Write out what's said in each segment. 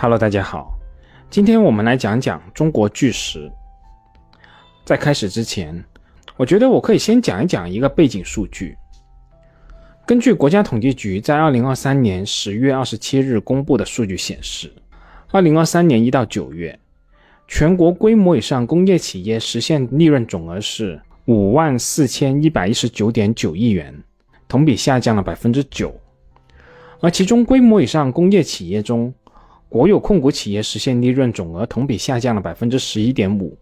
Hello，大家好，今天我们来讲讲中国巨石。在开始之前，我觉得我可以先讲一讲一个背景数据。根据国家统计局在二零二三年十月二十七日公布的数据显示，二零二三年一到九月，全国规模以上工业企业实现利润总额是五万四千一百一十九点九亿元，同比下降了百分之九。而其中规模以上工业企业中，国有控股企业实现利润总额同比下降了百分之十一点五，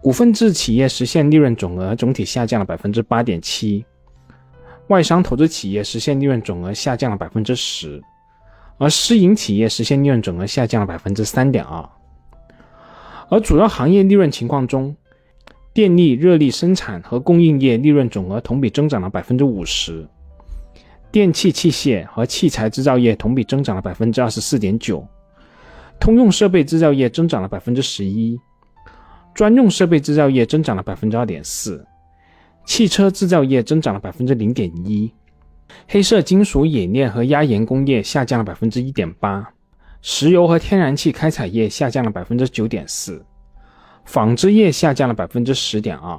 股份制企业实现利润总额总体下降了百分之八点七，外商投资企业实现利润总额下降了百分之十，而私营企业实现利润总额下降了百分之三点二。而主要行业利润情况中，电力、热力生产和供应业利润总额同比增长了百分之五十。电气器械和器材制造业同比增长了百分之二十四点九，通用设备制造业增长了百分之十一，专用设备制造业增长了百分之二点四，汽车制造业增长了百分之零点一，黑色金属冶炼和压延工业下降了百分之一点八，石油和天然气开采业下降了百分之九点四，纺织业下降了百分之十点二，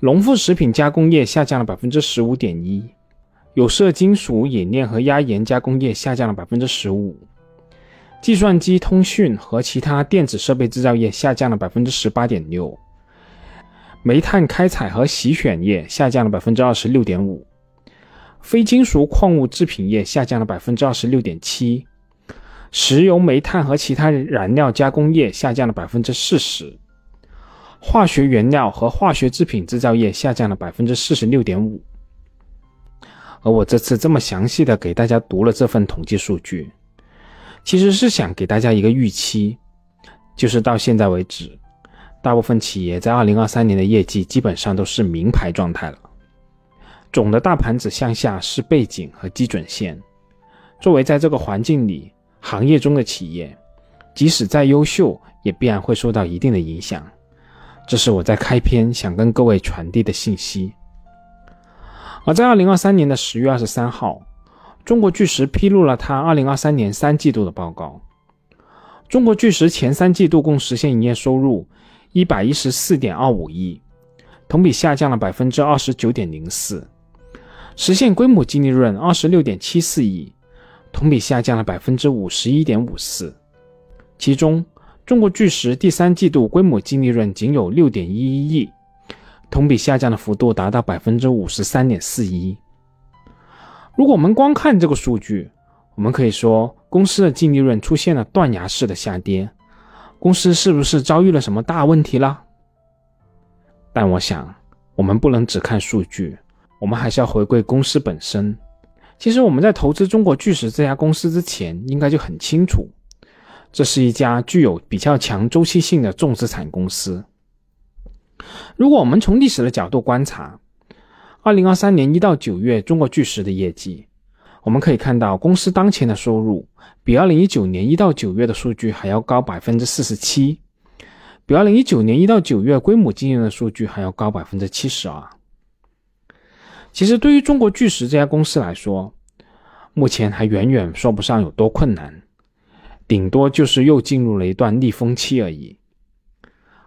农副食品加工业下降了百分之十五点一。有色金属冶炼和压延加工业下降了百分之十五，计算机通讯和其他电子设备制造业下降了百分之十八点六，煤炭开采和洗选业下降了百分之二十六点五，非金属矿物制品业下降了百分之二十六点七，石油煤炭和其他燃料加工业下降了百分之四十，化学原料和化学制品制造业下降了百分之四十六点五。而我这次这么详细的给大家读了这份统计数据，其实是想给大家一个预期，就是到现在为止，大部分企业在二零二三年的业绩基本上都是名牌状态了。总的大盘子向下是背景和基准线。作为在这个环境里行业中的企业，即使再优秀，也必然会受到一定的影响。这是我在开篇想跟各位传递的信息。而在二零二三年的十月二十三号，中国巨石披露了它二零二三年三季度的报告。中国巨石前三季度共实现营业收入一百一十四点二五亿，同比下降了百分之二十九点零四，实现规模净利润二十六点七四亿，同比下降了百分之五十一点五四。其中，中国巨石第三季度规模净利润仅有六点一一亿。同比下降的幅度达到百分之五十三点四一。如果我们光看这个数据，我们可以说公司的净利润出现了断崖式的下跌，公司是不是遭遇了什么大问题了？但我想，我们不能只看数据，我们还是要回归公司本身。其实我们在投资中国巨石这家公司之前，应该就很清楚，这是一家具有比较强周期性的重资产公司。如果我们从历史的角度观察，二零二三年一到九月中国巨石的业绩，我们可以看到公司当前的收入比二零一九年一到九月的数据还要高百分之四十七，比二零一九年一到九月规模经营的数据还要高百分之七十二。其实对于中国巨石这家公司来说，目前还远远说不上有多困难，顶多就是又进入了一段逆风期而已。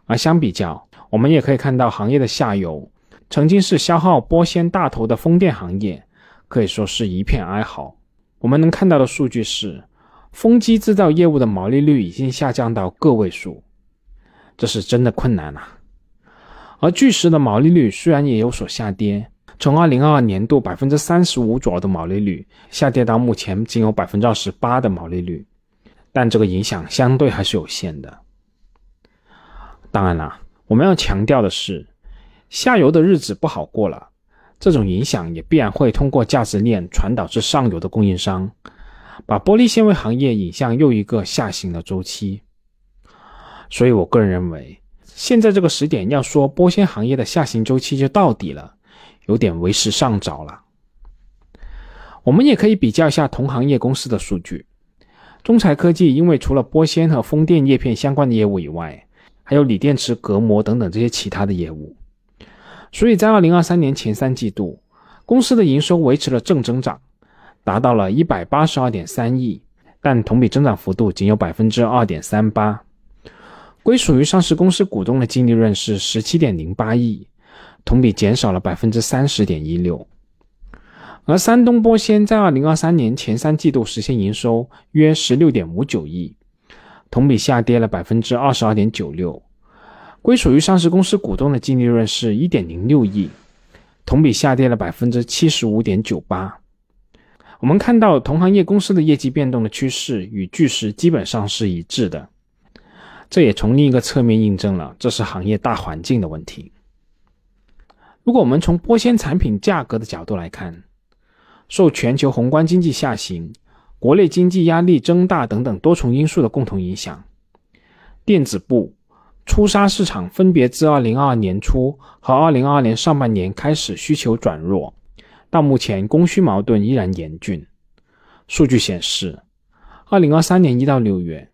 而相比较，我们也可以看到，行业的下游曾经是消耗玻纤大头的风电行业，可以说是一片哀嚎。我们能看到的数据是，风机制造业务的毛利率已经下降到个位数，这是真的困难啊。而巨石的毛利率虽然也有所下跌，从二零二二年度百分之三十五左右的毛利率，下跌到目前仅有百分之二十八的毛利率，但这个影响相对还是有限的。当然了。我们要强调的是，下游的日子不好过了，这种影响也必然会通过价值链传导至上游的供应商，把玻璃纤维行业引向又一个下行的周期。所以我个人认为，现在这个时点要说玻纤行业的下行周期就到底了，有点为时尚早了。我们也可以比较一下同行业公司的数据，中材科技因为除了玻纤和风电叶片相关的业务以外，还有锂电池隔膜等等这些其他的业务，所以在二零二三年前三季度，公司的营收维持了正增长，达到了一百八十二点三亿，但同比增长幅度仅有百分之二点三八。归属于上市公司股东的净利润是十七点零八亿，同比减少了百分之三十点一六。而山东玻纤在二零二三年前三季度实现营收约十六点五九亿，同比下跌了百分之二十二点九六。归属于上市公司股东的净利润是一点零六亿，同比下跌了百分之七十五点九八。我们看到同行业公司的业绩变动的趋势与巨石基本上是一致的。这也从另一个侧面印证了，这是行业大环境的问题。如果我们从玻纤产品价格的角度来看，受全球宏观经济下行、国内经济压力增大等等多重因素的共同影响，电子布、粗纱市场分别自2022年初和2022年上半年开始需求转弱，到目前供需矛盾依然严峻。数据显示，2023年1到6月。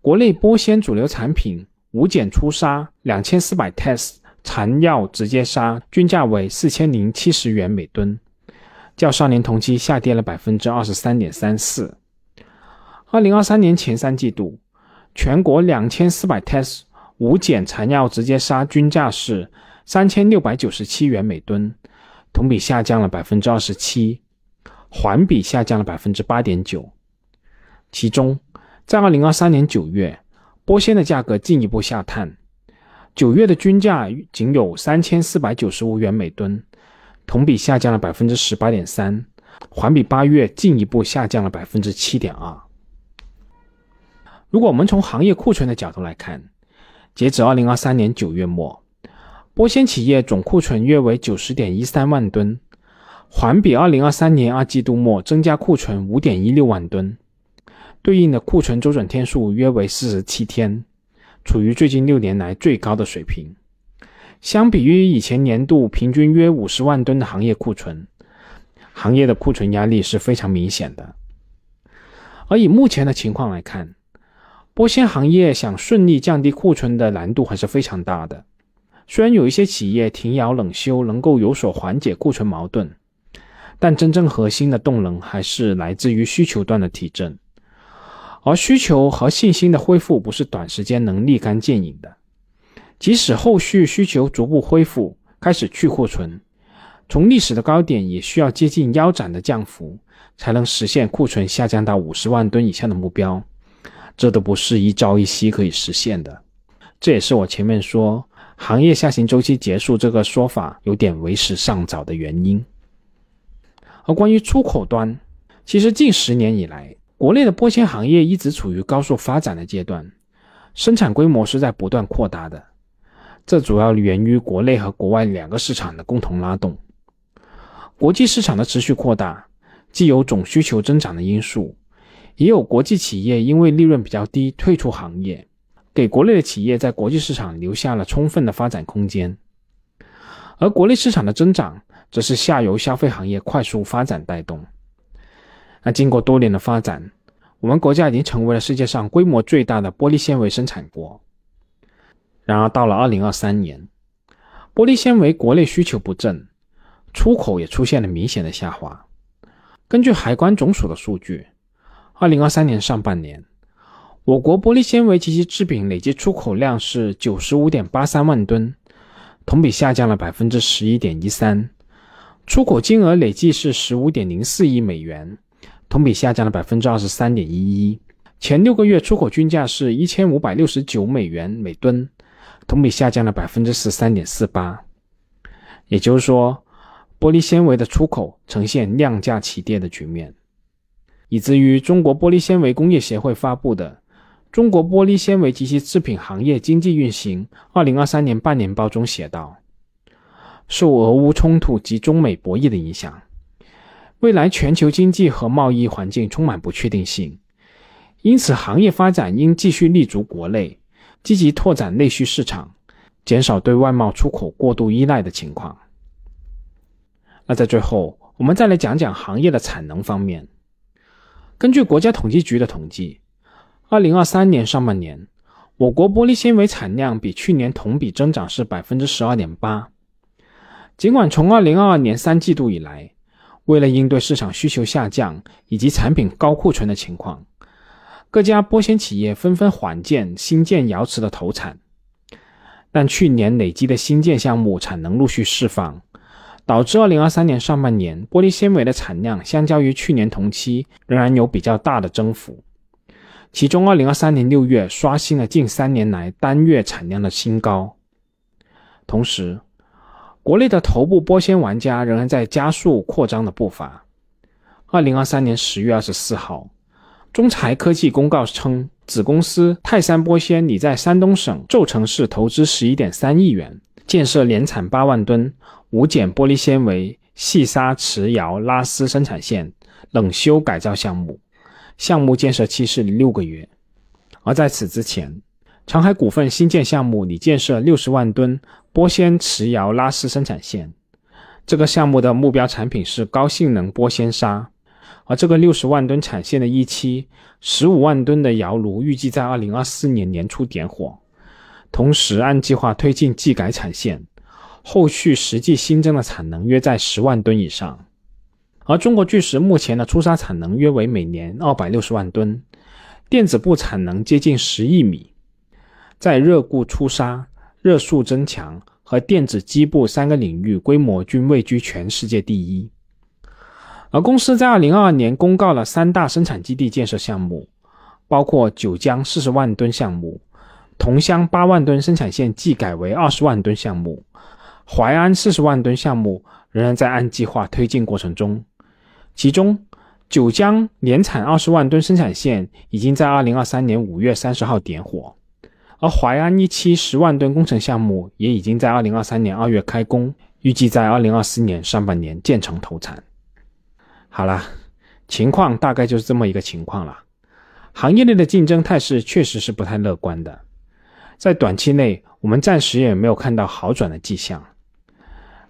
国内玻纤主流产品无碱粗纱两千四百 test 缠绕直接纱均价为四千零七十元每吨，较上年同期下跌了百分之二十三点三四。二零二三年前三季度，全国两千四百 test 无碱缠绕直接纱均价是三千六百九十七元每吨，同比下降了百分之二十七，环比下降了百分之八点九，其中。在二零二三年九月，玻纤的价格进一步下探，九月的均价仅有三千四百九十五元每吨，同比下降了百分之十八点三，环比八月进一步下降了百分之七点二。如果我们从行业库存的角度来看，截止二零二三年九月末，玻纤企业总库存约为九十点一三万吨，环比二零二三年二季度末增加库存五点一六万吨。对应的库存周转天数约为四十七天，处于最近六年来最高的水平。相比于以前年度平均约五十万吨的行业库存，行业的库存压力是非常明显的。而以目前的情况来看，玻纤行业想顺利降低库存的难度还是非常大的。虽然有一些企业停窑冷修能够有所缓解库存矛盾，但真正核心的动能还是来自于需求端的提振。而需求和信心的恢复不是短时间能立竿见影的，即使后续需求逐步恢复，开始去库存，从历史的高点也需要接近腰斩的降幅，才能实现库存下降到五十万吨以下的目标，这都不是一朝一夕可以实现的。这也是我前面说行业下行周期结束这个说法有点为时尚早的原因。而关于出口端，其实近十年以来，国内的玻纤行业一直处于高速发展的阶段，生产规模是在不断扩大的。这主要源于国内和国外两个市场的共同拉动。国际市场的持续扩大，既有总需求增长的因素，也有国际企业因为利润比较低退出行业，给国内的企业在国际市场留下了充分的发展空间。而国内市场的增长，则是下游消费行业快速发展带动。那经过多年的发展，我们国家已经成为了世界上规模最大的玻璃纤维生产国。然而，到了二零二三年，玻璃纤维国内需求不振，出口也出现了明显的下滑。根据海关总署的数据，二零二三年上半年，我国玻璃纤维及其制品累计出口量是九十五点八三万吨，同比下降了百分之十一点一三，出口金额累计是十五点零四亿美元。同比下降了百分之二十三点一一，前六个月出口均价是一千五百六十九美元每吨，同比下降了百分之十三点四八。也就是说，玻璃纤维的出口呈现量价齐跌的局面，以至于中国玻璃纤维工业协会发布的《中国玻璃纤维及其制品行业经济运行二零二三年半年报》中写道：“受俄乌冲突及中美博弈的影响。”未来全球经济和贸易环境充满不确定性，因此行业发展应继续立足国内，积极拓展内需市场，减少对外贸出口过度依赖的情况。那在最后，我们再来讲讲行业的产能方面。根据国家统计局的统计，二零二三年上半年，我国玻璃纤维产量比去年同比增长是百分之十二点八。尽管从二零二二年三季度以来，为了应对市场需求下降以及产品高库存的情况，各家玻纤企业纷纷缓建新建窑池的投产，但去年累积的新建项目产能陆续释放，导致2023年上半年玻璃纤维的产量相较于去年同期仍然有比较大的增幅。其中，2023年6月刷新了近三年来单月产量的新高。同时，国内的头部玻纤玩家仍然在加速扩张的步伐。2023年10月24号。中材科技公告称，子公司泰山玻纤拟在山东省邹城市投资十一点三亿元，建设年产八万吨无碱玻璃纤维细砂瓷窑拉丝生产线冷修改造项目，项目建设期是六个月。而在此之前，长海股份新建项目拟建设六十万吨玻纤瓷窑拉丝生产线，这个项目的目标产品是高性能玻纤纱。而这个六十万吨产线的一期，十五万吨的窑炉预计在二零二四年年初点火，同时按计划推进技改产线，后续实际新增的产能约在十万吨以上。而中国巨石目前的出砂产能约为每年二百六十万吨，电子部产能接近十亿米，在热固出砂、热塑增强和电子基部三个领域规模均位居全世界第一。而公司在二零二二年公告了三大生产基地建设项目，包括九江四十万吨项目、桐乡八万吨生产线技改为二十万吨项目、淮安四十万吨项目仍然在按计划推进过程中。其中，九江年产二十万吨生产线已经在二零二三年五月三十号点火，而淮安一期十万吨工程项目也已经在二零二三年二月开工，预计在二零二四年上半年建成投产。好了，情况大概就是这么一个情况了。行业内的竞争态势确实是不太乐观的，在短期内我们暂时也没有看到好转的迹象。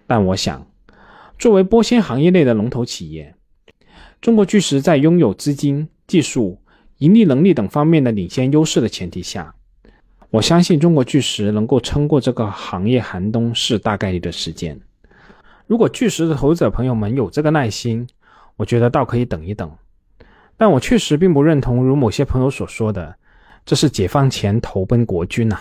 但我想，作为玻纤行业内的龙头企业，中国巨石在拥有资金、技术、盈利能力等方面的领先优势的前提下，我相信中国巨石能够撑过这个行业寒冬是大概率的时间。如果巨石的投资者朋友们有这个耐心，我觉得倒可以等一等，但我确实并不认同如某些朋友所说的，这是解放前投奔国军呐。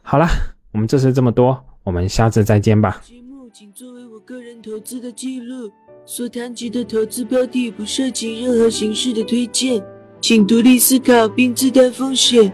好了，我们这次这么多，我们下次再见吧。节目仅作为我个人投资的记录，所谈及的投资标的不涉及任何形式的推荐，请独立思考并自担风险。